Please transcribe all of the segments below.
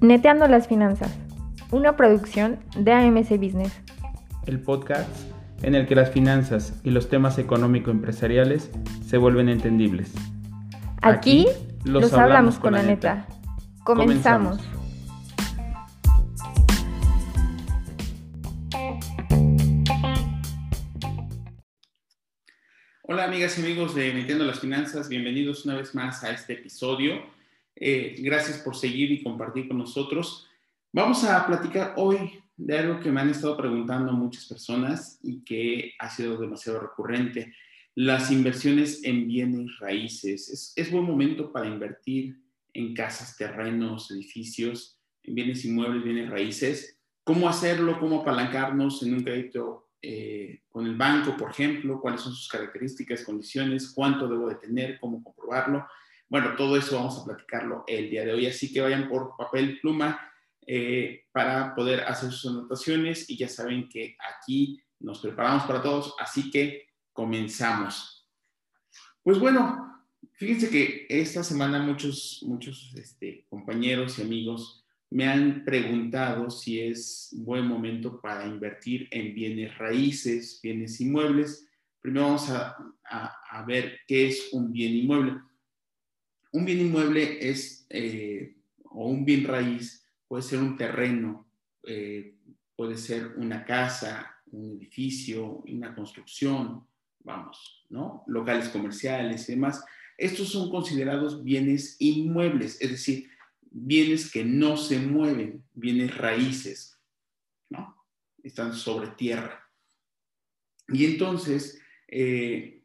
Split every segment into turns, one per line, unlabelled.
Neteando las finanzas, una producción de AMC Business.
El podcast en el que las finanzas y los temas económico-empresariales se vuelven entendibles.
Aquí, los, hablamos, con la neta. Comenzamos.
Amigas y amigos de Neteando las Finanzas, bienvenidos una vez más a este episodio. Eh, gracias por seguir y compartir con nosotros. Vamos a platicar hoy de algo que me han estado preguntando muchas personas y que ha sido demasiado recurrente. Las inversiones en bienes raíces. Es, es buen momento para invertir en casas, terrenos, edificios, en bienes inmuebles, bienes raíces. ¿Cómo hacerlo? ¿Cómo apalancarnos en un crédito eh, con el banco, por ejemplo? ¿Cuáles son sus características, condiciones? ¿Cuánto debo de tener? ¿Cómo comprobarlo? Bueno, todo eso vamos a platicarlo el día de hoy, así que vayan por papel pluma eh, para poder hacer sus anotaciones y ya saben que aquí nos preparamos para todos, así que comenzamos. Pues bueno, fíjense que esta semana muchos, muchos este, compañeros y amigos me han preguntado si es buen momento para invertir en bienes raíces, bienes inmuebles. Primero vamos a, a ver qué es un bien inmueble un bien inmueble es, eh, o un bien raíz, puede ser un terreno, eh, puede ser una casa, un edificio, una construcción, vamos, ¿no? Locales comerciales y demás. Estos son considerados bienes inmuebles, es decir, bienes que no se mueven, bienes raíces, ¿no? Están sobre tierra. Y entonces eh,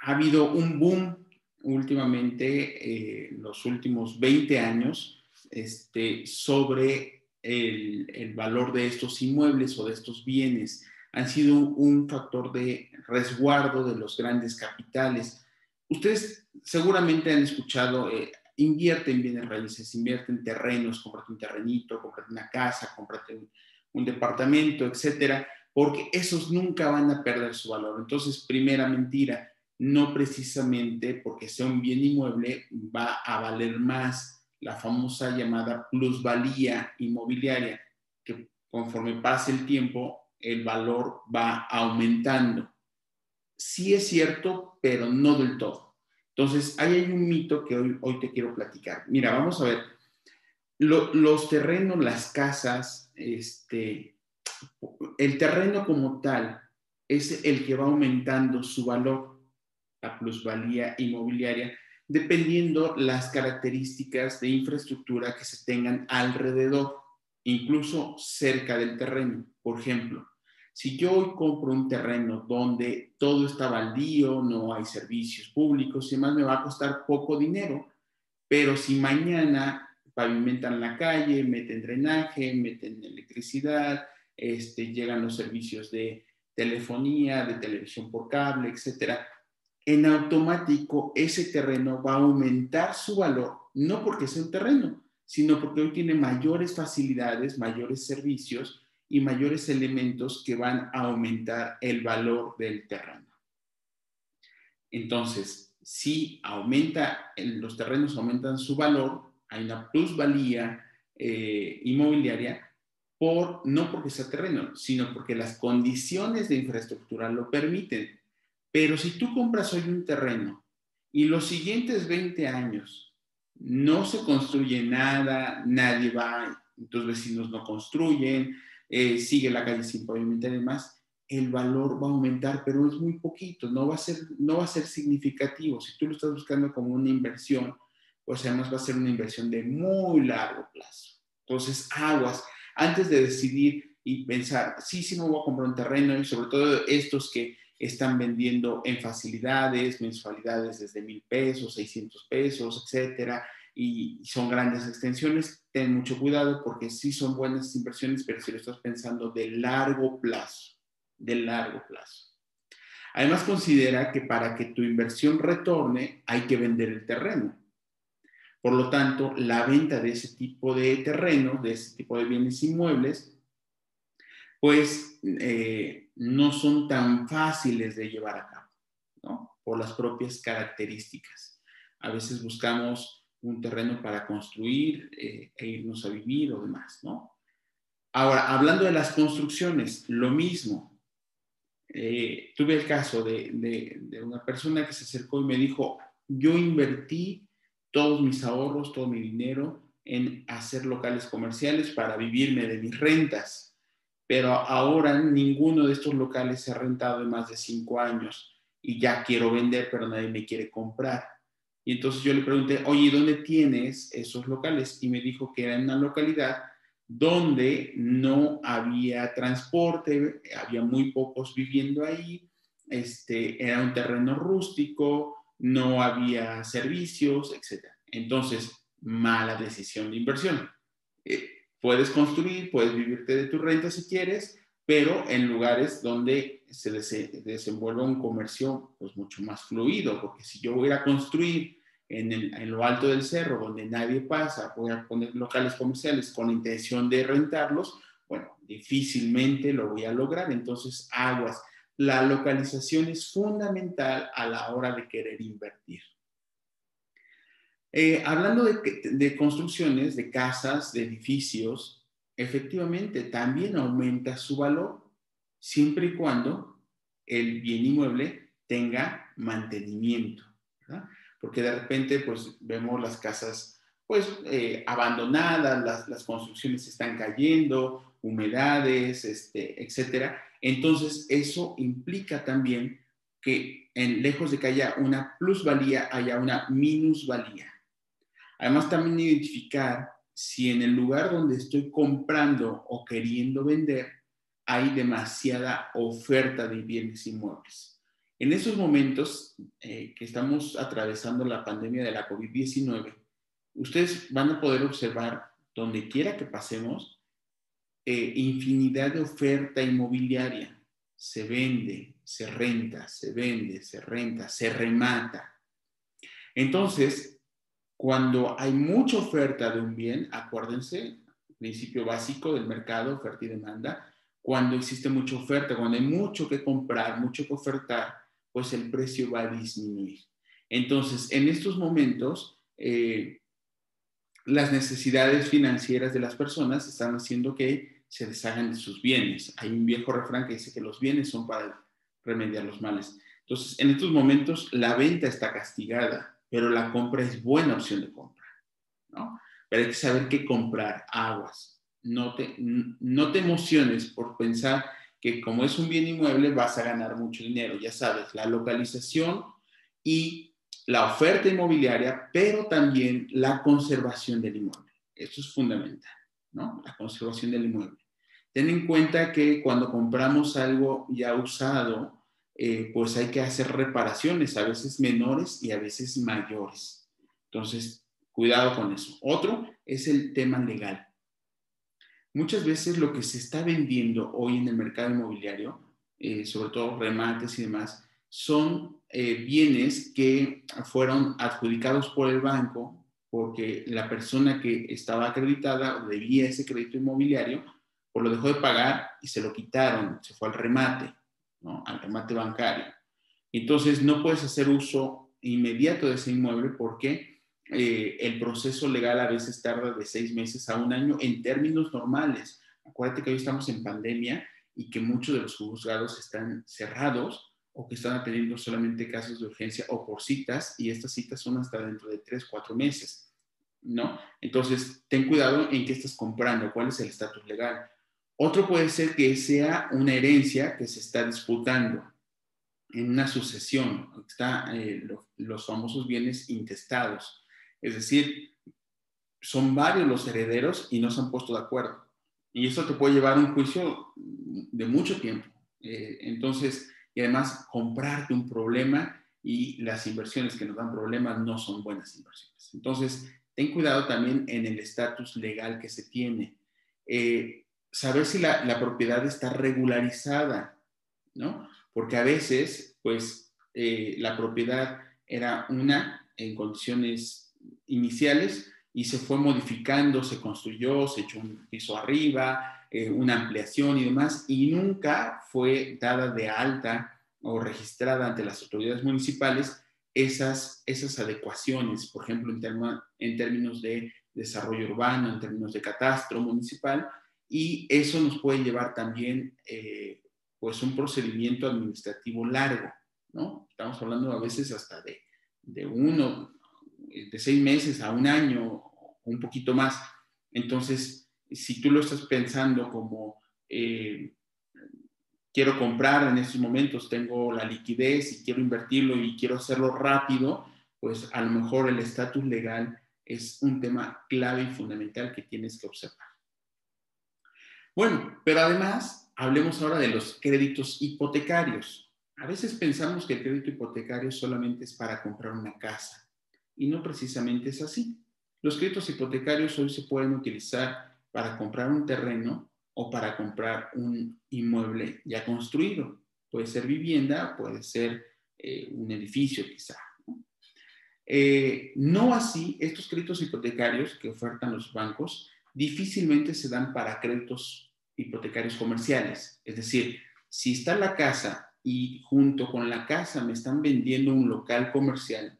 ha habido un boom últimamente, eh, los últimos 20 años, este, sobre el, valor de estos inmuebles o de estos bienes. Han sido un factor de resguardo de los grandes capitales. Ustedes seguramente han escuchado, eh, invierte en bienes raíces, invierte en terrenos, cómprate un terrenito, cómprate una casa, cómprate un, un departamento, etcétera, porque esos nunca van a perder su valor. Entonces, primera mentira, no precisamente porque sea un bien inmueble va a valer más la famosa llamada plusvalía inmobiliaria, que conforme pase el tiempo el valor va aumentando. Sí es cierto, pero no del todo. Entonces, ahí hay un mito que hoy, te quiero platicar. Mira, vamos a ver. los terrenos, las casas, este, el terreno como tal es el que va aumentando su valor la plusvalía inmobiliaria, dependiendo las características de infraestructura que se tengan alrededor, incluso cerca del terreno. Por ejemplo, si yo hoy compro un terreno donde todo está baldío, no hay servicios públicos y demás, me va a costar poco dinero, pero si mañana pavimentan la calle, meten drenaje, meten electricidad, este, llegan los servicios de telefonía, de televisión por cable, etcétera, en automático ese terreno va a aumentar su valor, no porque sea un terreno, sino porque hoy tiene mayores facilidades, mayores servicios y mayores elementos que van a aumentar el valor del terreno. Entonces, si aumenta, los terrenos aumentan su valor, hay una plusvalía eh, inmobiliaria, por, no porque sea terreno, sino porque las condiciones de infraestructura lo permiten. Pero si tú compras hoy un terreno y los siguientes 20 años no se construye nada, nadie va, tus vecinos no construyen, eh, sigue la calle sin pavimentar y demás, el valor va a aumentar, pero es muy poquito, no va, a ser, no va a ser significativo. Si tú lo estás buscando como una inversión, pues además va a ser una inversión de muy largo plazo. Entonces, aguas, antes de decidir y pensar, sí, sí me voy a comprar un terreno y sobre todo estos que están vendiendo en facilidades, mensualidades desde mil pesos, 600 pesos, etcétera, y son grandes extensiones. Ten mucho cuidado porque sí son buenas inversiones, pero si lo estás pensando de largo plazo, de largo plazo. Además, considera que para que tu inversión retorne hay que vender el terreno. Por lo tanto, la venta de ese tipo de terreno, de ese tipo de bienes inmuebles, pues eh, no son tan fáciles de llevar a cabo, ¿no? Por las propias características. A veces buscamos un terreno para construir eh, e irnos a vivir o demás, ¿no? Ahora, hablando de las construcciones, lo mismo. Eh, tuve el caso de, de, una persona que se acercó y me dijo, yo invertí todos mis ahorros, todo mi dinero en hacer locales comerciales para vivirme de mis rentas, pero ahora ninguno de estos locales se ha rentado en más de cinco años y ya quiero vender, pero nadie me quiere comprar. Y entonces yo le pregunté, oye, ¿dónde tienes esos locales? Y me dijo que era en una localidad donde no había transporte, había muy pocos viviendo ahí, este, era un terreno rústico, no había servicios, etc. Entonces, mala decisión de inversión. Eh, puedes construir, puedes vivirte de tu renta si quieres, pero en lugares donde se desenvuelva un comercio pues mucho más fluido, porque si yo voy a construir en, lo alto del cerro, donde nadie pasa, voy a poner locales comerciales con intención de rentarlos, bueno, difícilmente lo voy a lograr. Entonces, aguas. La localización es fundamental a la hora de querer invertir. Eh, hablando de, construcciones, de casas, de edificios, efectivamente también aumenta su valor siempre y cuando el bien inmueble tenga mantenimiento. Porque de repente pues vemos las casas pues eh, abandonadas, las, las, construcciones están cayendo, humedades, este, etcétera. Entonces eso implica también que en, lejos de que haya una plusvalía, haya una minusvalía. Además también identificar si en el lugar donde estoy comprando o queriendo vender hay demasiada oferta de bienes inmuebles. En esos momentos eh, que estamos atravesando la pandemia de la COVID-19, ustedes van a poder observar donde quiera que pasemos eh, infinidad de oferta inmobiliaria. Se vende, se renta, se vende, se renta, se remata. Entonces, cuando hay mucha oferta de un bien, acuérdense, principio básico del mercado, oferta y demanda, cuando existe mucha oferta, cuando hay mucho que comprar, mucho que ofertar, pues el precio va a disminuir. Entonces, en estos momentos, eh, las necesidades financieras de las personas están haciendo que se deshagan de sus bienes. Hay un viejo refrán que dice que los bienes son para remediar los males. Entonces, en estos momentos, la venta está castigada, pero la compra es buena opción de compra, ¿no? Pero hay que saber qué comprar, aguas. No te, no te emociones por pensar que como es un bien inmueble vas a ganar mucho dinero. Ya sabes, la localización y la oferta inmobiliaria, pero también la conservación del inmueble. Eso es fundamental, ¿no? La conservación del inmueble. Ten en cuenta que cuando compramos algo ya usado, eh, pues hay que hacer reparaciones, a veces menores y a veces mayores. Entonces, cuidado con eso. Otro es el tema legal muchas veces lo que se está vendiendo hoy en el mercado inmobiliario, eh, sobre todo remates y demás, son eh, bienes que fueron adjudicados por el banco porque la persona que estaba acreditada o debía ese crédito inmobiliario, pues lo dejó de pagar y se lo quitaron, se fue al remate, al remate bancario. Entonces no puedes hacer uso inmediato de ese inmueble porque eh, el proceso legal a veces tarda de seis meses a un año en términos normales. Acuérdate que hoy estamos en pandemia y que muchos de los juzgados están cerrados o que están atendiendo solamente casos de urgencia o por citas y estas citas son hasta dentro de tres, cuatro meses, ¿no? Entonces, ten cuidado en qué estás comprando, cuál es el estatus legal. Otro puede ser que sea una herencia que se está disputando en una sucesión, está eh, los famosos bienes intestados. Es decir, son varios los herederos y no se han puesto de acuerdo. Y eso te puede llevar a un juicio de mucho tiempo. Eh, entonces, y además, comprarte un problema y las inversiones que nos dan problemas no son buenas inversiones. Entonces, ten cuidado también en el estatus legal que se tiene. Eh, saber si la, propiedad está regularizada, ¿no? Porque a veces, pues, eh, la propiedad era una en condiciones iniciales y se fue modificando, se construyó, se echó un piso arriba, eh, una ampliación y demás, y nunca fue dada de alta o registrada ante las autoridades municipales esas, esas adecuaciones, por ejemplo, en, en términos de desarrollo urbano, en términos de catastro municipal, y eso nos puede llevar también eh, pues un procedimiento administrativo largo, ¿no? Estamos hablando a veces hasta de, de uno, de seis meses a un año, un poquito más. Entonces, si tú lo estás pensando como eh, quiero comprar en estos momentos, tengo la liquidez y quiero invertirlo y quiero hacerlo rápido, pues a lo mejor el estatus legal es un tema clave y fundamental que tienes que observar. Bueno, pero además, hablemos ahora de los créditos hipotecarios. A veces pensamos que el crédito hipotecario solamente es para comprar una casa y no precisamente es así. Los créditos hipotecarios hoy se pueden utilizar para comprar un terreno o para comprar un inmueble ya construido. Puede ser vivienda, puede ser eh, un edificio quizá. Eh, ¿no? así, estos créditos hipotecarios que ofertan los bancos difícilmente se dan para créditos hipotecarios comerciales. Es decir, si está la casa y junto con la casa me están vendiendo un local comercial,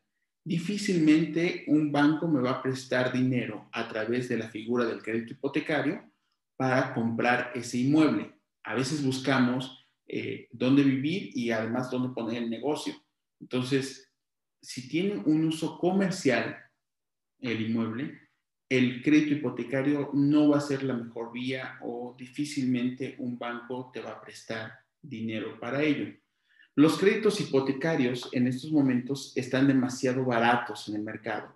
difícilmente un banco me va a prestar dinero a través de la figura del crédito hipotecario para comprar ese inmueble. A veces buscamos eh, dónde vivir y además dónde poner el negocio. Entonces, si tiene un uso comercial el inmueble, el crédito hipotecario no va a ser la mejor vía o difícilmente un banco te va a prestar dinero para ello. Los créditos hipotecarios en estos momentos están demasiado baratos en el mercado.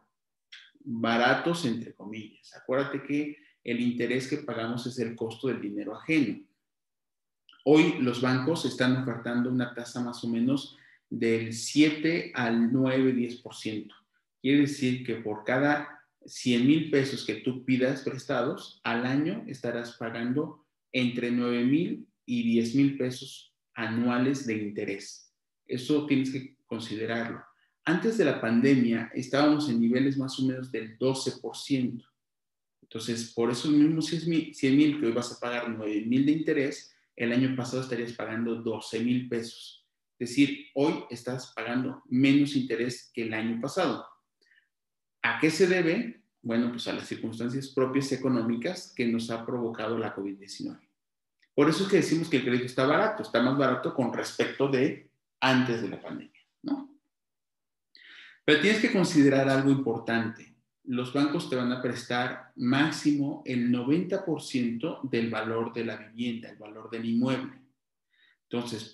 Baratos entre comillas. Acuérdate que el interés que pagamos es el costo del dinero ajeno. Hoy los bancos están ofertando una tasa más o menos del 7 al 9, 10%. Quiere decir que por cada 100 mil pesos que tú pidas prestados, al año estarás pagando entre 9 mil y 10 mil pesos anuales de interés. Eso tienes que considerarlo. Antes de la pandemia estábamos en niveles más o menos del 12%. Entonces, por esos mismos 100 mil que hoy vas a pagar 9 mil de interés, el año pasado estarías pagando 12 mil pesos. Es decir, hoy estás pagando menos interés que el año pasado. ¿A qué se debe? Bueno, pues a las circunstancias propias económicas que nos ha provocado la COVID-19. Por eso es que decimos que el crédito está barato, está más barato con respecto de antes de la pandemia, ¿no? Pero tienes que considerar algo importante. Los bancos te van a prestar máximo el 90% del valor de la vivienda, el valor del inmueble. Entonces,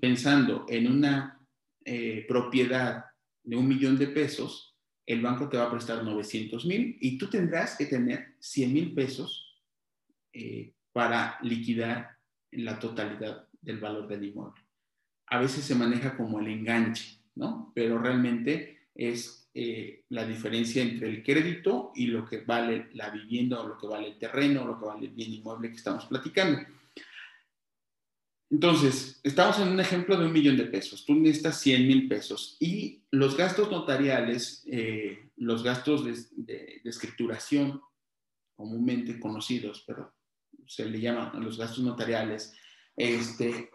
pensando, en una eh, propiedad de un millón de pesos, el banco te va a prestar 900 mil y tú tendrás que tener 100 mil pesos eh, para liquidar la totalidad del valor del inmueble. A veces se maneja como el enganche, ¿no? Pero realmente es eh, la diferencia entre el crédito y lo que vale la vivienda o lo que vale el terreno o lo que vale el bien inmueble que estamos platicando. Entonces, estamos en un ejemplo de un millón de pesos. Tú necesitas 100 mil pesos y los gastos notariales, eh, los gastos de, de escrituración comúnmente conocidos, pero se le llaman los gastos notariales, este,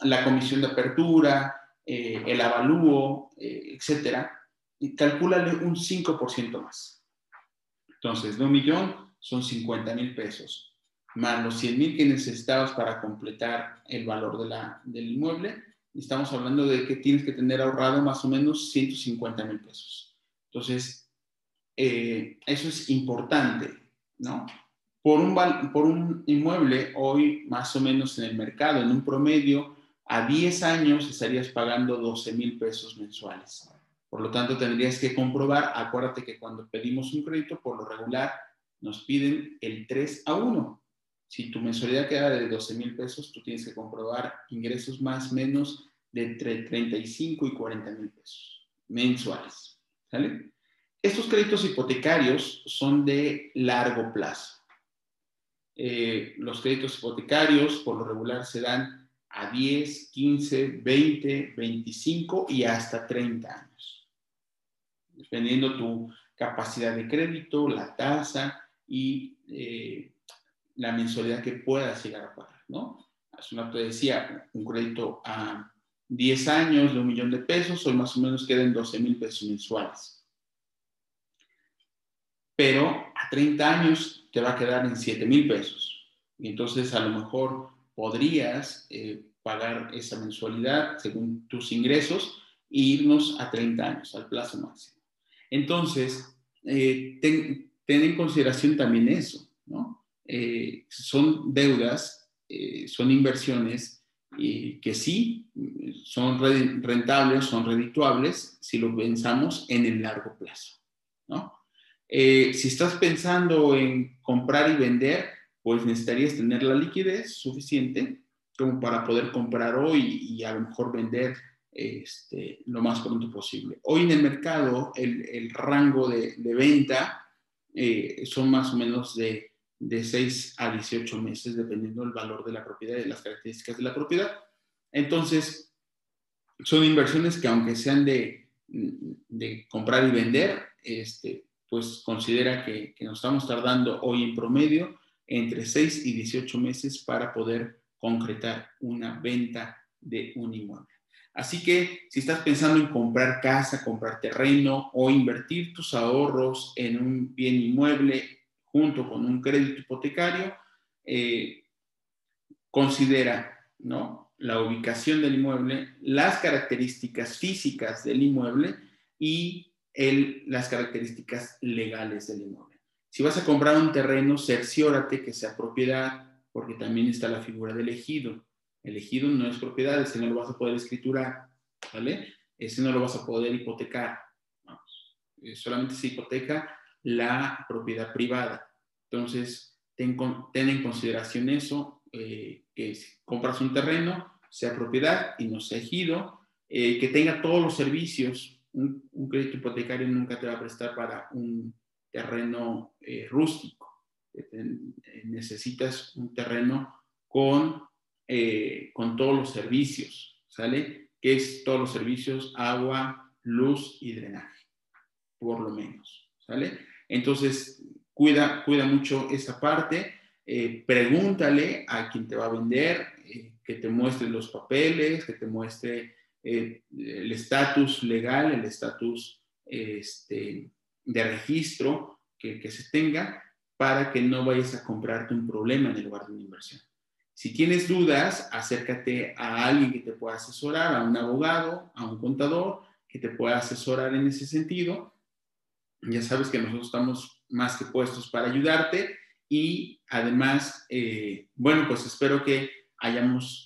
la comisión de apertura, eh, el avalúo, eh, etcétera, y calcúlale un 5% más. Entonces, de un millón son 50 mil pesos, más los 100 mil que necesitabas para completar el valor de la, del inmueble, estamos hablando de que tienes que tener ahorrado más o menos 150 mil pesos. Entonces, eh, eso es importante, ¿no? Por un, inmueble hoy más o menos en el mercado, en un promedio, a 10 años estarías pagando 12 mil pesos mensuales. Por lo tanto, tendrías que comprobar, acuérdate que cuando pedimos un crédito, por lo regular, nos piden el 3 a 1. Si tu mensualidad queda de 12 mil pesos, tú tienes que comprobar ingresos más o menos de entre 35 y 40 mil pesos mensuales. ¿Sale? Estos créditos hipotecarios son de largo plazo. Eh, los créditos hipotecarios por lo regular se dan a 10, 15, 20, 25 y hasta 30 años, dependiendo tu capacidad de crédito, la tasa y eh, la mensualidad que puedas llegar a pagar, ¿no? Hace una te decía, un crédito a 10 años de un millón de pesos, hoy más o menos quedan 12 mil pesos mensuales. Pero a 30 años te va a quedar en 7 mil pesos. Y entonces a lo mejor podrías eh, pagar esa mensualidad según tus ingresos e irnos a 30 años, al plazo máximo. Entonces, eh, ten, en consideración también eso, ¿no? Eh, son deudas, son inversiones que sí son rentables, son redituables si lo pensamos en el largo plazo, ¿no? Si estás pensando en comprar y vender, pues necesitarías tener la liquidez suficiente como para poder comprar hoy y a lo mejor vender este, lo más pronto posible. Hoy en el mercado el, rango de, venta eh, son más o menos de, de 6 a 18 meses, dependiendo del valor de la propiedad y las características de la propiedad. Entonces, son inversiones que aunque sean de, de comprar y vender, este, pues considera que, que nos estamos tardando hoy en promedio entre 6 y 18 meses para poder concretar una venta de un inmueble. Así que si estás pensando en comprar casa, comprar terreno o invertir tus ahorros en un bien inmueble junto con un crédito hipotecario, eh, considera ¿no? la ubicación del inmueble, las características físicas del inmueble y las características legales del inmueble. Si vas a comprar un terreno, cerciórate que sea propiedad, porque también está la figura del ejido. El ejido no es propiedad, ese no lo vas a poder escriturar, ¿vale? Ese no lo vas a poder hipotecar. Eh, solamente se hipoteca la propiedad privada. Entonces, ten, en consideración eso, eh, que si compras un terreno, sea propiedad y no sea ejido, eh, que tenga todos los servicios. Un crédito hipotecario nunca te va a prestar para un terreno eh, rústico. Eh, necesitas un terreno con, eh, con todos los servicios, ¿sale? Que es todos los servicios, agua, luz y drenaje, por lo menos, ¿sale? Entonces, cuida, cuida mucho esa parte. pregúntale a quien te va a vender, que te muestre los papeles, que te muestre el estatus legal, el estatus este, de registro que, se tenga para que no vayas a comprarte un problema en el lugar de una inversión. Si tienes dudas, acércate a alguien que te pueda asesorar, a un abogado, a un contador, que te pueda asesorar en ese sentido. Ya sabes que nosotros estamos más que puestos para ayudarte y además, eh, bueno, pues espero que hayamos eh,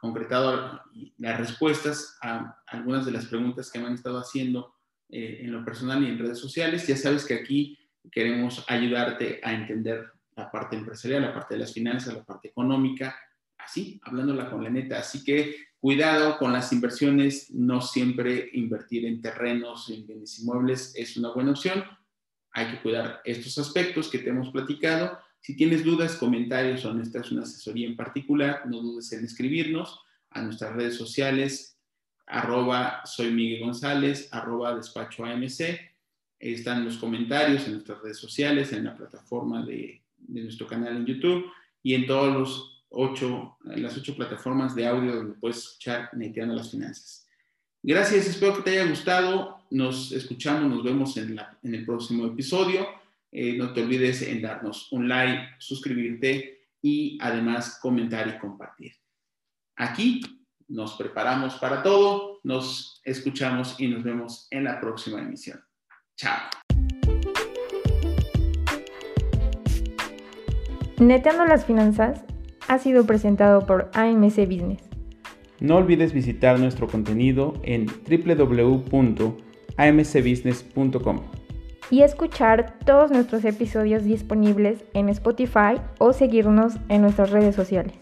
concretado las respuestas a algunas de las preguntas que me han estado haciendo eh, en lo personal y en redes sociales. Ya sabes que aquí queremos ayudarte a entender la parte empresarial, la parte de las finanzas, la parte económica, así, hablándola con la neta. Así que cuidado con las inversiones, no siempre invertir en terrenos, en bienes inmuebles es una buena opción. Hay que cuidar estos aspectos que te hemos platicado. Si tienes dudas, comentarios o necesitas una asesoría en particular, no dudes en escribirnos a nuestras redes sociales, arroba soy Miguel González, arroba despacho AMC. Están los comentarios en nuestras redes sociales, en la plataforma de, nuestro canal en YouTube y en ocho, las ocho plataformas de audio donde puedes escuchar Neteando las Finanzas. Gracias, espero que te haya gustado. Nos escuchamos, nos vemos en el próximo episodio. Eh, no te olvides en darnos un like, suscribirte y además comentar y compartir. Aquí nos preparamos para todo, nos escuchamos y nos vemos en la próxima emisión. Chao.
Neteando las finanzas ha sido presentado por AMC Business.
No olvides visitar nuestro contenido en www.amcbusiness.com
y escuchar todos nuestros episodios disponibles en Spotify o seguirnos en nuestras redes sociales.